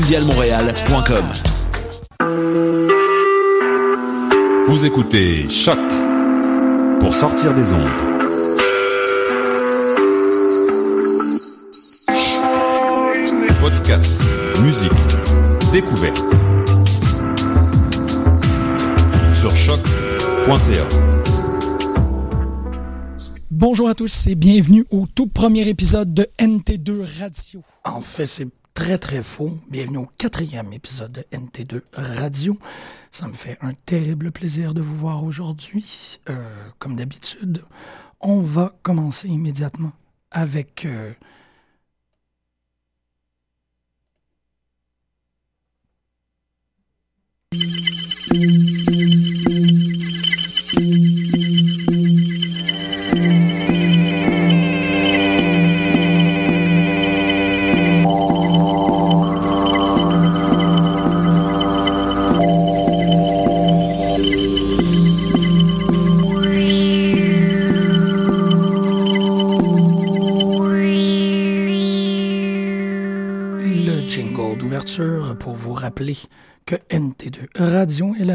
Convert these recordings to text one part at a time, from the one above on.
mondialmontréal.com. Vous écoutez Choc pour sortir des ondes. Podcast, musique, découverte. Sur choc.ca. Bonjour à tous et bienvenue au tout premier épisode de NT2 Radio. En fait, c'est très très faux. Bienvenue au quatrième épisode de NT2 Radio. Ça me fait un terrible plaisir de vous voir aujourd'hui. Euh, comme d'habitude, on va commencer immédiatement avec... euh,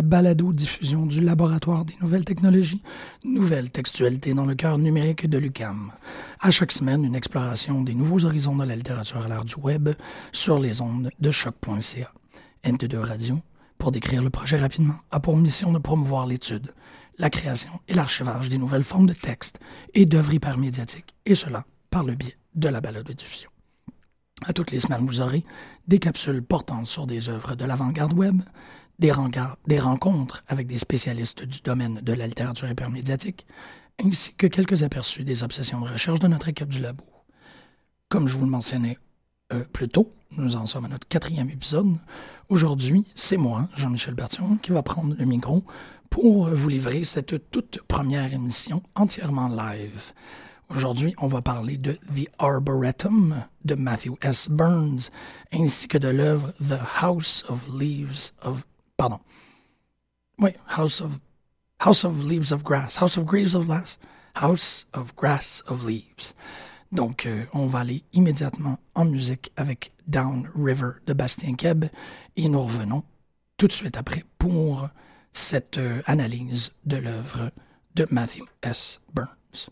balado-diffusion du Laboratoire des nouvelles technologies, nouvelles textualités dans le cœur numérique de l'UCAM. À chaque semaine, une exploration des nouveaux horizons de la littérature à l'ère du web sur les ondes de choc.ca. NT2 Radio, pour décrire le projet rapidement, a pour mission de promouvoir l'étude, la création et l'archivage des nouvelles formes de textes et d'œuvres hypermédiatiques, et cela par le biais de la balado-diffusion. À toutes les semaines, vous aurez des capsules portant sur des œuvres de l'avant-garde web, des, rencontres avec des spécialistes du domaine de la littérature hypermédiatique, ainsi que quelques aperçus des obsessions de recherche de notre équipe du labo. Comme je vous le mentionnais euh, plus tôt, nous en sommes à notre quatrième épisode. Aujourd'hui, c'est moi, Jean-Michel Bertillon, qui va prendre le micro pour vous livrer cette toute première émission entièrement live. Aujourd'hui, on va parler de The Arboretum de Matthew S. Burns, ainsi que de l'œuvre The House of Leaves of... Pardon. Oui, House of... House of Leaves of Grass. House of Graves of Grass. House of Grass of Leaves. Donc, euh, on va aller immédiatement en musique avec Down River de Bastien Keb et nous revenons tout de suite après pour cette euh, analyse de l'œuvre de Matthew S. Burns.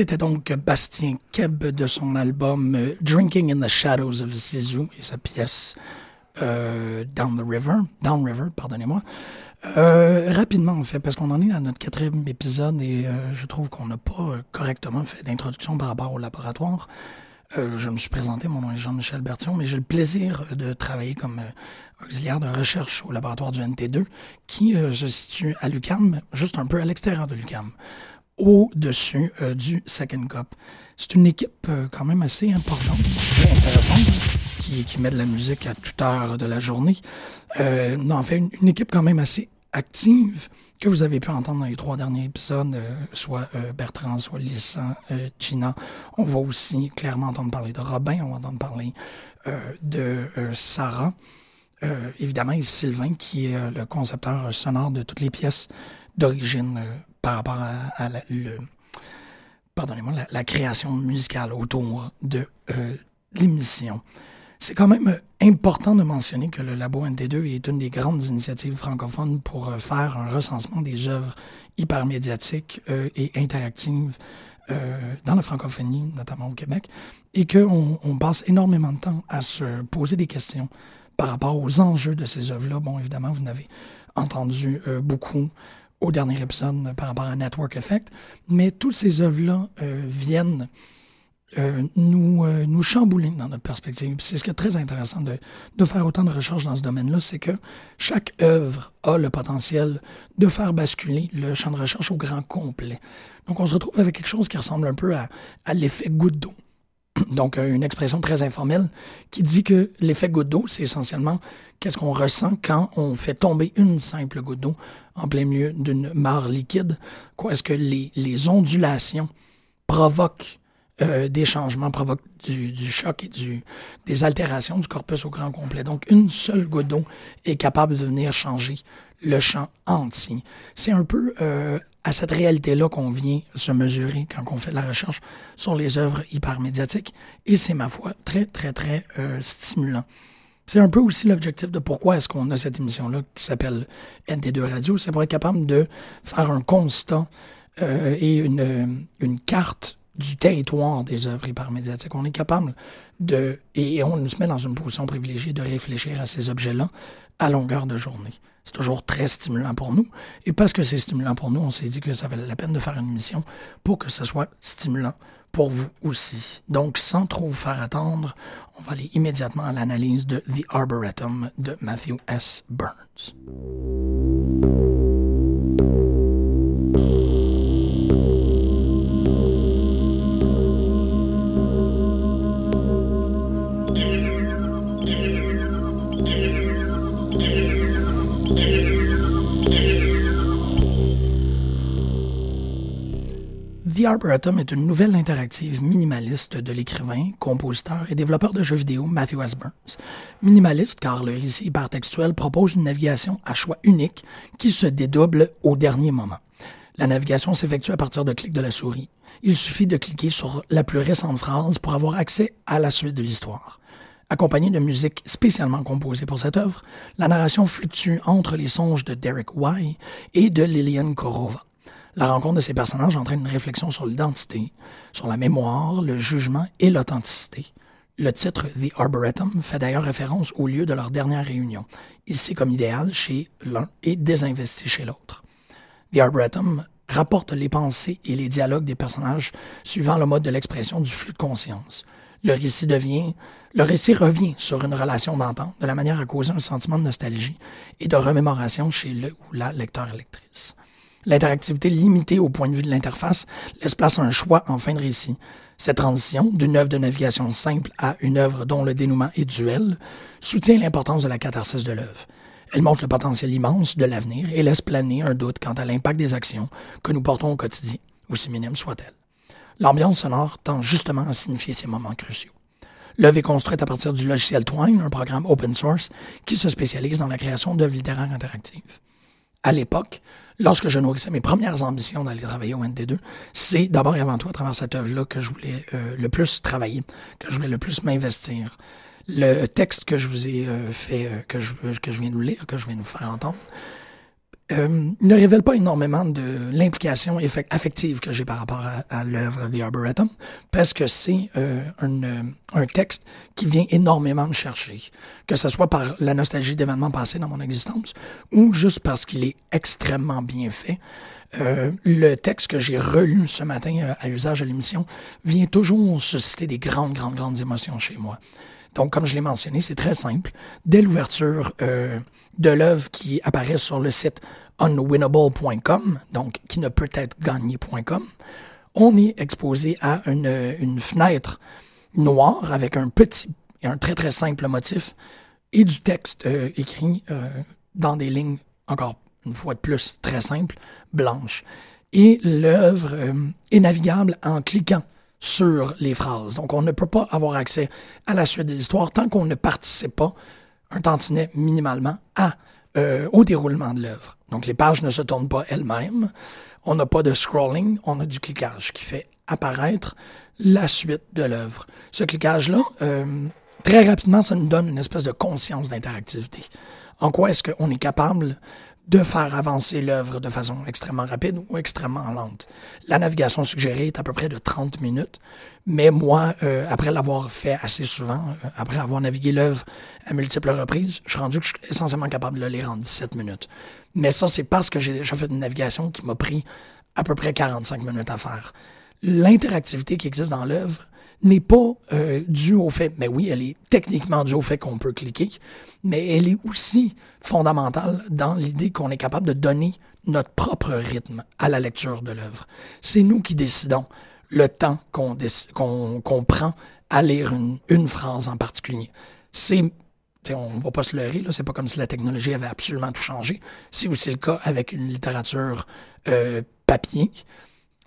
C'était donc Bastien Keb de son album euh, Drinking in the Shadows of Zizou et sa pièce euh, Down the River, Down River, pardonnez-moi. Euh, rapidement, en fait, parce qu'on en est à notre quatrième épisode et je trouve qu'on n'a pas correctement fait d'introduction par rapport au laboratoire. Je me suis présenté, mon nom est Jean-Michel Bertillon, mais j'ai le plaisir de travailler comme auxiliaire de recherche au laboratoire du NT2, qui se situe à l'UCAM, juste un peu à l'extérieur de l'UCAM, au-dessus euh, du Second Cup. C'est une équipe euh, quand même assez importante, très intéressante, qui, met de la musique à toute heure de la journée. Euh, en fait, une, équipe quand même assez active que vous avez pu entendre dans les trois derniers épisodes, euh, soit Bertrand, soit Lissan, Gina. On va aussi clairement entendre parler de Robin, on va entendre parler de Sarah. Évidemment, et Sylvain, qui est le concepteur sonore de toutes les pièces d'origine par rapport à, la, le, la, création musicale autour de euh, l'émission. C'est quand même euh, important de mentionner que le Labo NT2 est une des grandes initiatives francophones pour euh, faire un recensement des œuvres hypermédiatiques euh, et interactives dans la francophonie, notamment au Québec, et qu'on on passe énormément de temps à se poser des questions par rapport aux enjeux de ces œuvres-là. Bon, évidemment, vous n'avez entendu beaucoup au dernier épisode par rapport à Network Effect, mais toutes ces œuvres-là euh, viennent euh, nous, euh, nous chambouler dans notre perspective. C'est ce qui est très intéressant de, de faire autant de recherches dans ce domaine-là, c'est que chaque œuvre a le potentiel de faire basculer le champ de recherche au grand complet. Donc on se retrouve avec quelque chose qui ressemble un peu à, à l'effet goutte d'eau. Donc, euh, une expression très informelle qui dit que l'effet goutte d'eau, c'est essentiellement qu'est-ce qu'on ressent quand on fait tomber une simple goutte d'eau en plein milieu d'une mare liquide. Quoi est-ce que les, les ondulations provoquent euh, des changements, provoquent du, du choc et du, des altérations du corpus au grand complet. Donc, une seule goutte d'eau est capable de venir changer le champ entier. C'est un peu euh, à cette réalité-là qu'on vient se mesurer quand on fait de la recherche sur les œuvres hypermédiatiques. Et c'est, ma foi, très, très, très euh, stimulant. C'est un peu aussi l'objectif de pourquoi est-ce qu'on a cette émission-là qui s'appelle NT2 Radio. C'est pour être capable de faire un constat euh, et une, une carte du territoire des œuvres hypermédiatiques. On est capable de, et on se met dans une position privilégiée de réfléchir à ces objets-là à longueur de journée. C'est toujours très stimulant pour nous. Et parce que c'est stimulant pour nous, on s'est dit que ça valait la peine de faire une mission pour que ce soit stimulant pour vous aussi. Donc, sans trop vous faire attendre, on va aller immédiatement à l'analyse de The Arboretum de Matthew S. Burns. The Arboretum est une nouvelle interactive minimaliste de l'écrivain, compositeur et développeur de jeux vidéo Matthew S. Burns. Minimaliste car le récit hypertextuel propose une navigation à choix unique qui se dédouble au dernier moment. La navigation s'effectue à partir de clics de la souris. Il suffit de cliquer sur la plus récente phrase pour avoir accès à la suite de l'histoire. Accompagnée de musique spécialement composée pour cette œuvre, la narration fluctue entre les songes de Derek Y et de Lilian Korova. La rencontre de ces personnages entraîne une réflexion sur l'identité, sur la mémoire, le jugement et l'authenticité. Le titre The Arboretum fait d'ailleurs référence au lieu de leur dernière réunion, ici comme idéal chez l'un et désinvesti chez l'autre. The Arboretum rapporte les pensées et les dialogues des personnages suivant le mode de l'expression du flux de conscience. Le récit revient sur une relation d'entente de la manière à causer un sentiment de nostalgie et de remémoration chez le ou la lecteur-lectrice. L'interactivité limitée au point de vue de l'interface laisse place à un choix en fin de récit. Cette transition d'une œuvre de navigation simple à une œuvre dont le dénouement est duel soutient l'importance de la catharsis de l'œuvre. Elle montre le potentiel immense de l'avenir et laisse planer un doute quant à l'impact des actions que nous portons au quotidien, aussi minime soit-elle. L'ambiance sonore tend justement à signifier ces moments cruciaux. L'œuvre est construite à partir du logiciel Twine, un programme open source qui se spécialise dans la création d'œuvres littéraires interactives. À l'époque, lorsque je nourrissais mes premières ambitions d'aller travailler au NT2, c'est d'abord et avant tout à travers cette œuvre-là que je voulais euh, le plus travailler, que je voulais le plus m'investir. Le texte que je vous ai euh, fait, euh, que, je, que je viens de vous lire, que je viens de vous faire entendre, euh, ne révèle pas énormément de l'implication affective que j'ai par rapport à, l'œuvre The Arboretum, parce que c'est euh, un, euh, un, texte qui vient énormément me chercher, que ce soit par la nostalgie d'événements passés dans mon existence, ou juste parce qu'il est extrêmement bien fait. Euh, le texte que j'ai relu ce matin à usage de l'émission vient toujours susciter des grandes, grandes, grandes émotions chez moi. Donc, comme je l'ai mentionné, c'est très simple. Dès l'ouverture euh, de l'œuvre qui apparaît sur le site unwinnable.com, donc qui ne peut être gagné.com, on est exposé à une, fenêtre noire avec un petit et un très très simple motif et du texte euh, écrit euh, dans des lignes encore une fois de plus très simples, blanches. Et l'œuvre est navigable en cliquant sur les phrases. Donc, on ne peut pas avoir accès à la suite de l'histoire tant qu'on ne participe pas un tantinet minimalement à, euh, au déroulement de l'œuvre. Donc, les pages ne se tournent pas elles-mêmes. On n'a pas de scrolling, on a du cliquage qui fait apparaître la suite de l'œuvre. Ce cliquage-là, euh, très rapidement, ça nous donne une espèce de conscience d'interactivité. En quoi est-ce qu'on est capable de faire avancer l'œuvre de façon extrêmement rapide ou extrêmement lente. La navigation suggérée est à peu près de 30 minutes, mais moi, euh, après l'avoir fait assez souvent, euh, après avoir navigué l'œuvre à multiples reprises, je suis rendu que je suis essentiellement capable de le lire en 17 minutes. Mais ça, c'est parce que j'ai déjà fait une navigation qui m'a pris à peu près 45 minutes à faire. L'interactivité qui existe dans l'œuvre n'est pas euh, due au fait, mais oui, elle est techniquement due au fait qu'on peut cliquer, mais elle est aussi fondamentale dans l'idée qu'on est capable de donner notre propre rythme à la lecture de l'œuvre. C'est nous qui décidons le temps qu'on qu'on prend à lire une, une phrase en particulier. C'est on va pas se leurrer, c'est pas comme si la technologie avait absolument tout changé. C'est aussi le cas avec une littérature euh, papier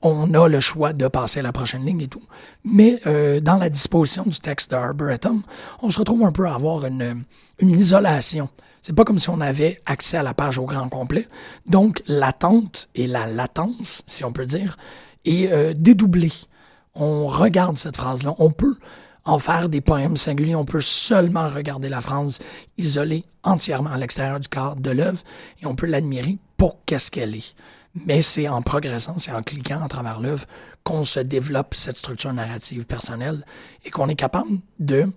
on a le choix de passer à la prochaine ligne et tout. Mais euh, dans la disposition du texte de on se retrouve un peu à avoir une, une isolation. C'est pas comme si on avait accès à la page au grand complet. Donc, l'attente et la latence, si on peut dire, est euh, dédoublée. On regarde cette phrase-là. On peut en faire des poèmes singuliers. On peut seulement regarder la phrase isolée entièrement à l'extérieur du cadre de l'œuvre et on peut l'admirer pour qu'est-ce qu'elle est mais c'est en progressant, c'est en cliquant à travers l'œuvre qu'on se développe cette structure narrative personnelle et qu'on est capable de,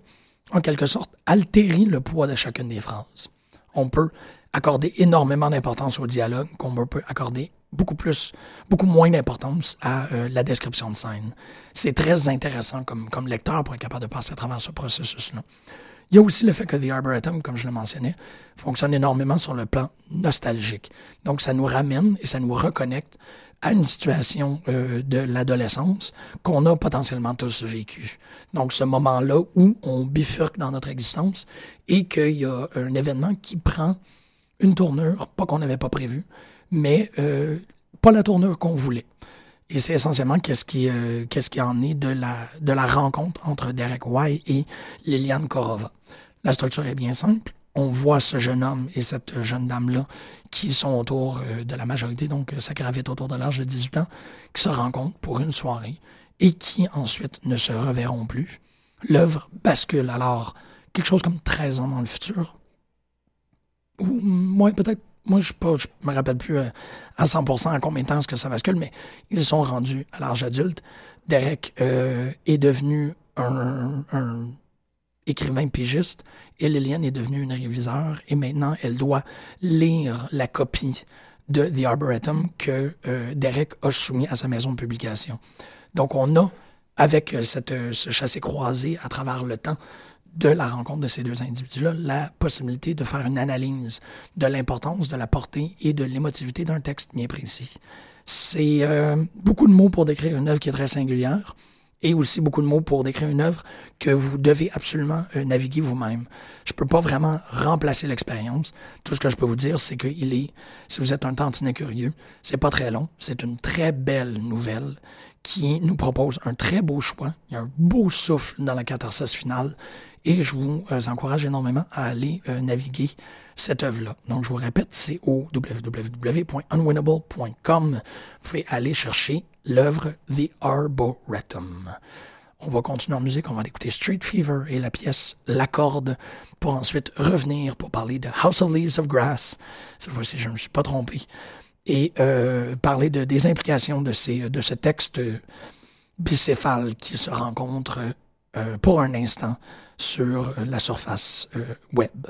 en quelque sorte, altérer le poids de chacune des phrases. On peut accorder énormément d'importance au dialogue, qu'on peut accorder beaucoup plus, beaucoup moins d'importance à euh, la description de scène. C'est très intéressant comme, comme lecteur pour être capable de passer à travers ce processus-là. Il y a aussi le fait que The Arboretum, comme je le mentionnais, fonctionne énormément sur le plan nostalgique. Donc, ça nous ramène et ça nous reconnecte à une situation euh, de l'adolescence qu'on a potentiellement tous vécu. Donc, ce moment-là où on bifurque dans notre existence et qu'il y a un événement qui prend une tournure, pas qu'on n'avait pas prévu, mais euh, pas la tournure qu'on voulait. Et c'est essentiellement qu'est-ce qui, euh, qu'est-ce qui en est de la, de la rencontre entre Derek White et Liliane Korova. La structure est bien simple. On voit ce jeune homme et cette jeune dame-là qui sont autour euh, de la majorité, donc ça gravite autour de l'âge de 18 ans, qui se rencontrent pour une soirée et qui ensuite ne se reverront plus. L'œuvre bascule alors quelque chose comme 13 ans dans le futur. Ou moins peut-être moi, je ne me rappelle plus euh, à 100% en combien de temps que ça bascule, mais ils sont rendus à l'âge adulte. Derek euh, est devenu un, écrivain pigiste et Liliane est devenue une réviseur et maintenant elle doit lire la copie de The Arboretum que euh, Derek a soumis à sa maison de publication. Donc on a, avec cette, ce chassé croisé à travers le temps, de la rencontre de ces deux individus-là la possibilité de faire une analyse de l'importance, de la portée et de l'émotivité d'un texte bien précis. C'est euh, beaucoup de mots pour décrire une œuvre qui est très singulière et aussi beaucoup de mots pour décrire une œuvre que vous devez absolument euh, naviguer vous-même. Je peux pas vraiment remplacer l'expérience. Tout ce que je peux vous dire, c'est qu'il est, si vous êtes un tantinet curieux, c'est pas très long. C'est une très belle nouvelle qui nous propose un très beau choix. Il y a un beau souffle dans la catharsis finale et je vous euh, encourage énormément à aller euh, naviguer cette œuvre-là. Donc, je vous répète, c'est au www.unwinnable.com. Vous pouvez aller chercher l'œuvre The Arboretum. On va continuer en musique, on va écouter Street Fever et la pièce L'Accorde pour ensuite revenir pour parler de House of Leaves of Grass. Cette fois-ci, je ne me suis pas trompé. Et euh, parler de, des implications de, ces, de ce texte bicéphale qui se rencontre euh, pour un instant sur la surface euh, web.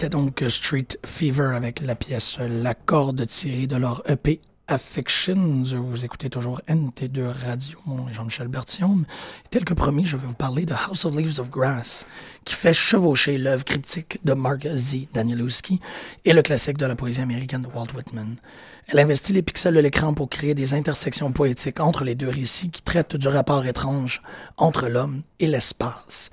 C'était donc Street Fever avec la pièce La corde tirée de leur EP Affections. Vous écoutez toujours NT2 Radio. Mon Jean-Michel Berthiaume. Tel que promis, je vais vous parler de House of Leaves of Grass, qui fait chevaucher l'œuvre cryptique de Mark Z. Danielowski et le classique de la poésie américaine de Walt Whitman. Elle investit les pixels de l'écran pour créer des intersections poétiques entre les deux récits qui traitent du rapport étrange entre l'homme et l'espace.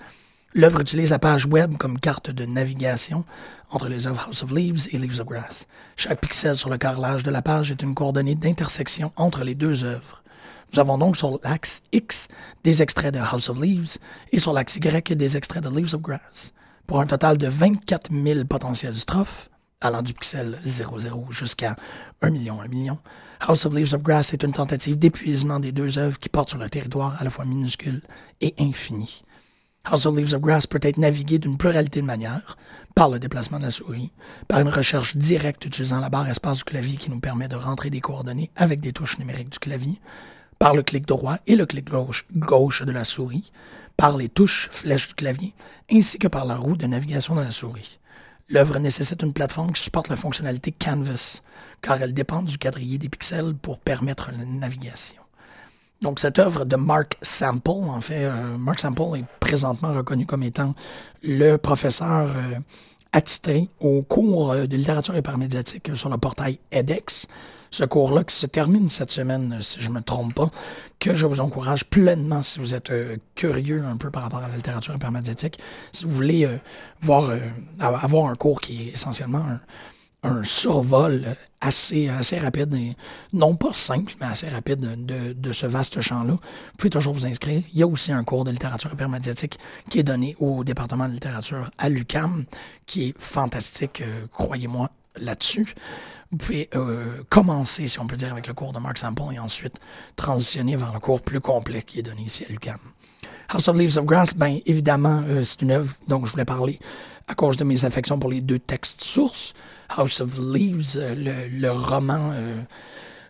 L'œuvre utilise la page web comme carte de navigation entre les œuvres House of Leaves et Leaves of Grass. Chaque pixel sur le carrelage de la page est une coordonnée d'intersection entre les deux œuvres. Nous avons donc sur l'axe X des extraits de House of Leaves et sur l'axe Y des extraits de Leaves of Grass, pour un total de 24 000 potentielles strophes, allant du pixel 00 jusqu'à 1 million, 1 million. House of Leaves of Grass est une tentative d'épuisement des deux œuvres qui portent sur le territoire à la fois minuscule et infini. House of Leaves of Grass peut être navigué d'une pluralité de manières, par le déplacement de la souris, par une recherche directe utilisant la barre espace du clavier qui nous permet de rentrer des coordonnées avec des touches numériques du clavier, par le clic droit et le clic gauche, gauche de la souris, par les touches flèches du clavier, ainsi que par la roue de navigation de la souris. L'œuvre nécessite une plateforme qui supporte la fonctionnalité Canvas, car elle dépend du quadrillé des pixels pour permettre la navigation. Donc, cette œuvre de Mark Sample, en fait, euh, Mark Sample est présentement reconnu comme étant le professeur euh, attitré au cours euh, de littérature hypermédiatique sur le portail edX. Ce cours-là qui se termine cette semaine, si je ne me trompe pas, que je vous encourage pleinement si vous êtes curieux un peu par rapport à la littérature hypermédiatique, si vous voulez voir, avoir un cours qui est essentiellement un, un survol assez, assez rapide, et, non pas simple, mais assez rapide de, de ce vaste champ-là. Vous pouvez toujours vous inscrire. Il y a aussi un cours de littérature hypermédiatique qui est donné au département de littérature à l'UCAM, qui est fantastique, euh, croyez-moi là-dessus. Vous pouvez euh, commencer, si on peut dire, avec le cours de Mark Sample et ensuite transitionner vers le cours plus complet qui est donné ici à l'UCAM. House of Leaves of Grass, bien évidemment, euh, c'est une œuvre dont je voulais parler à cause de mes affections pour les deux textes sources. House of Leaves, euh, le, roman, euh,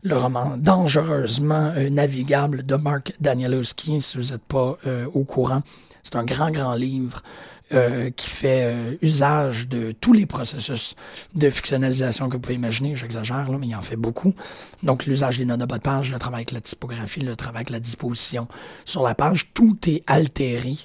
le roman dangereusement euh, navigable de Mark Danielowski, si vous n'êtes pas au courant. C'est un grand, grand livre qui fait usage de tous les processus de fictionnalisation que vous pouvez imaginer. J'exagère, là, mais il en fait beaucoup. Donc, l'usage des notes de de page, le travail avec la typographie, le travail avec la disposition sur la page, tout est altéré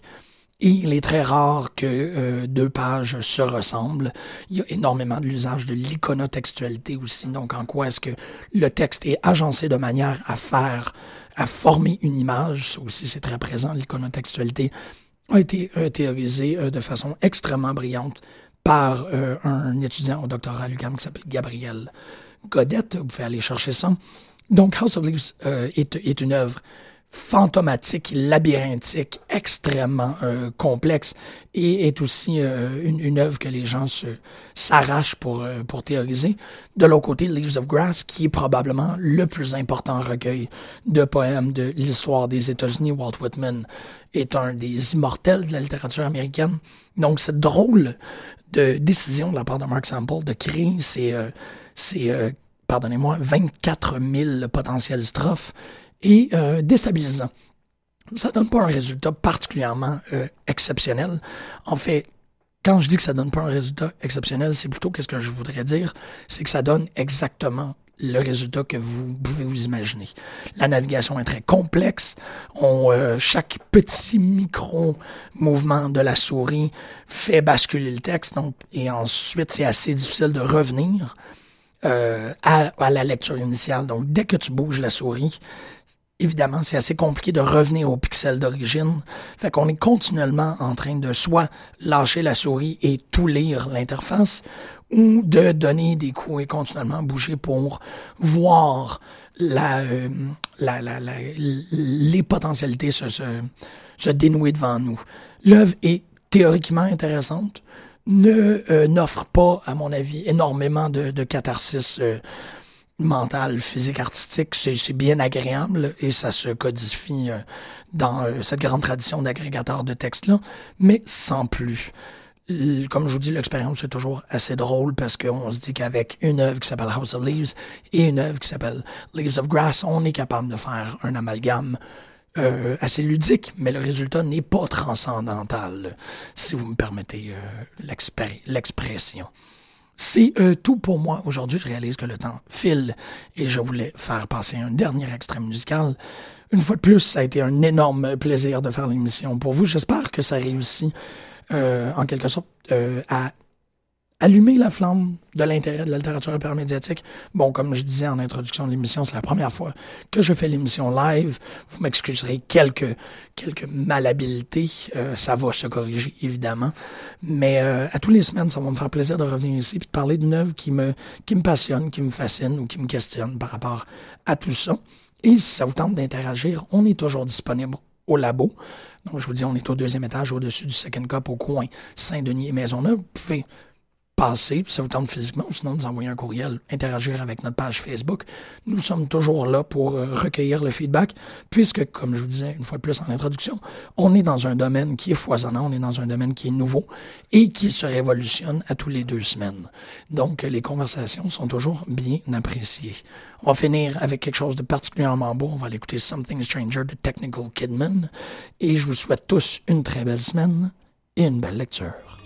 et il est très rare que euh, deux pages se ressemblent. Il y a énormément de l'usage de l'iconotextualité aussi. Donc, en quoi est-ce que le texte est agencé de manière à faire, à former une image? Ça aussi, c'est très présent. L'iconotextualité a été euh, théorisée euh, de façon extrêmement brillante par un étudiant au doctorat à l'UQAM qui s'appelle Gabriel Godette. Vous pouvez aller chercher ça. Donc, House of Leaves est une œuvre fantomatique, labyrinthique, extrêmement euh, complexe et est aussi euh, une, une, œuvre que les gens se s'arrachent pour euh, pour théoriser. De l'autre côté, Leaves of Grass, qui est probablement le plus important recueil de poèmes de l'histoire des États-Unis, Walt Whitman est un des immortels de la littérature américaine. Donc, cette drôle de décision de la part de Mark Sample de créer ces, ces pardonnez-moi, 24 000 potentielles strophes et euh, déstabilisant. Ça donne pas un résultat particulièrement euh, exceptionnel. En fait, quand je dis que ça donne pas un résultat exceptionnel, c'est plutôt qu'est-ce que je voudrais dire, c'est que ça donne exactement le résultat que vous pouvez vous imaginer. La navigation est très complexe. On, euh, chaque petit micro mouvement de la souris fait basculer le texte, donc, et ensuite c'est assez difficile de revenir à, la lecture initiale. Donc dès que tu bouges la souris, évidemment, c'est assez compliqué de revenir au pixel d'origine. Fait qu'on est continuellement en train de soit lâcher la souris et tout lire l'interface, ou de donner des coups et continuellement bouger pour voir euh, les potentialités se, dénouer devant nous. L'œuvre est théoriquement intéressante, ne euh, n'offre pas, à mon avis, énormément de, de catharsis. Euh, mental, physique, artistique, c'est bien agréable et ça se codifie euh, dans euh, cette grande tradition d'agrégateur de textes-là, mais sans plus. Comme je vous dis, l'expérience est toujours assez drôle parce qu'on se dit qu'avec une œuvre qui s'appelle House of Leaves et une œuvre qui s'appelle Leaves of Grass, on est capable de faire un amalgame euh, assez ludique, mais le résultat n'est pas transcendantal, si vous me permettez l'expression. C'est euh, tout pour moi. Aujourd'hui, je réalise que le temps file et je voulais faire passer un dernier extrait musical. Une fois de plus, ça a été un énorme plaisir de faire l'émission pour vous. J'espère que ça réussit euh, en quelque sorte euh, à allumer la flamme de l'intérêt de la littérature hypermédiatique. Bon, comme je disais en introduction de l'émission, c'est la première fois que je fais l'émission live. Vous m'excuserez quelques quelques malhabilités, euh, ça va se corriger évidemment, mais euh, à tous les semaines, ça va me faire plaisir de revenir ici et de parler d'une œuvre qui me qui me passionne, qui me fascine ou qui me questionne par rapport à tout ça. Et si ça vous tente d'interagir, on est toujours disponible au labo. Donc, je vous dis, on est au deuxième étage, au-dessus du Second Cup, au coin Saint-Denis et Maisonneuve. Vous pouvez passer, puis ça vous tente physiquement, sinon nous envoyer un courriel, interagir avec notre page Facebook. Nous sommes toujours là pour euh, recueillir le feedback, puisque, comme je vous disais une fois de plus en introduction, on est dans un domaine qui est foisonnant, on est dans un domaine qui est nouveau et qui se révolutionne à tous les deux semaines. Donc, les conversations sont toujours bien appréciées. On va finir avec quelque chose de particulièrement beau. On va aller écouter Something Stranger de Technical Kidman. Et je vous souhaite tous une très belle semaine et une belle lecture.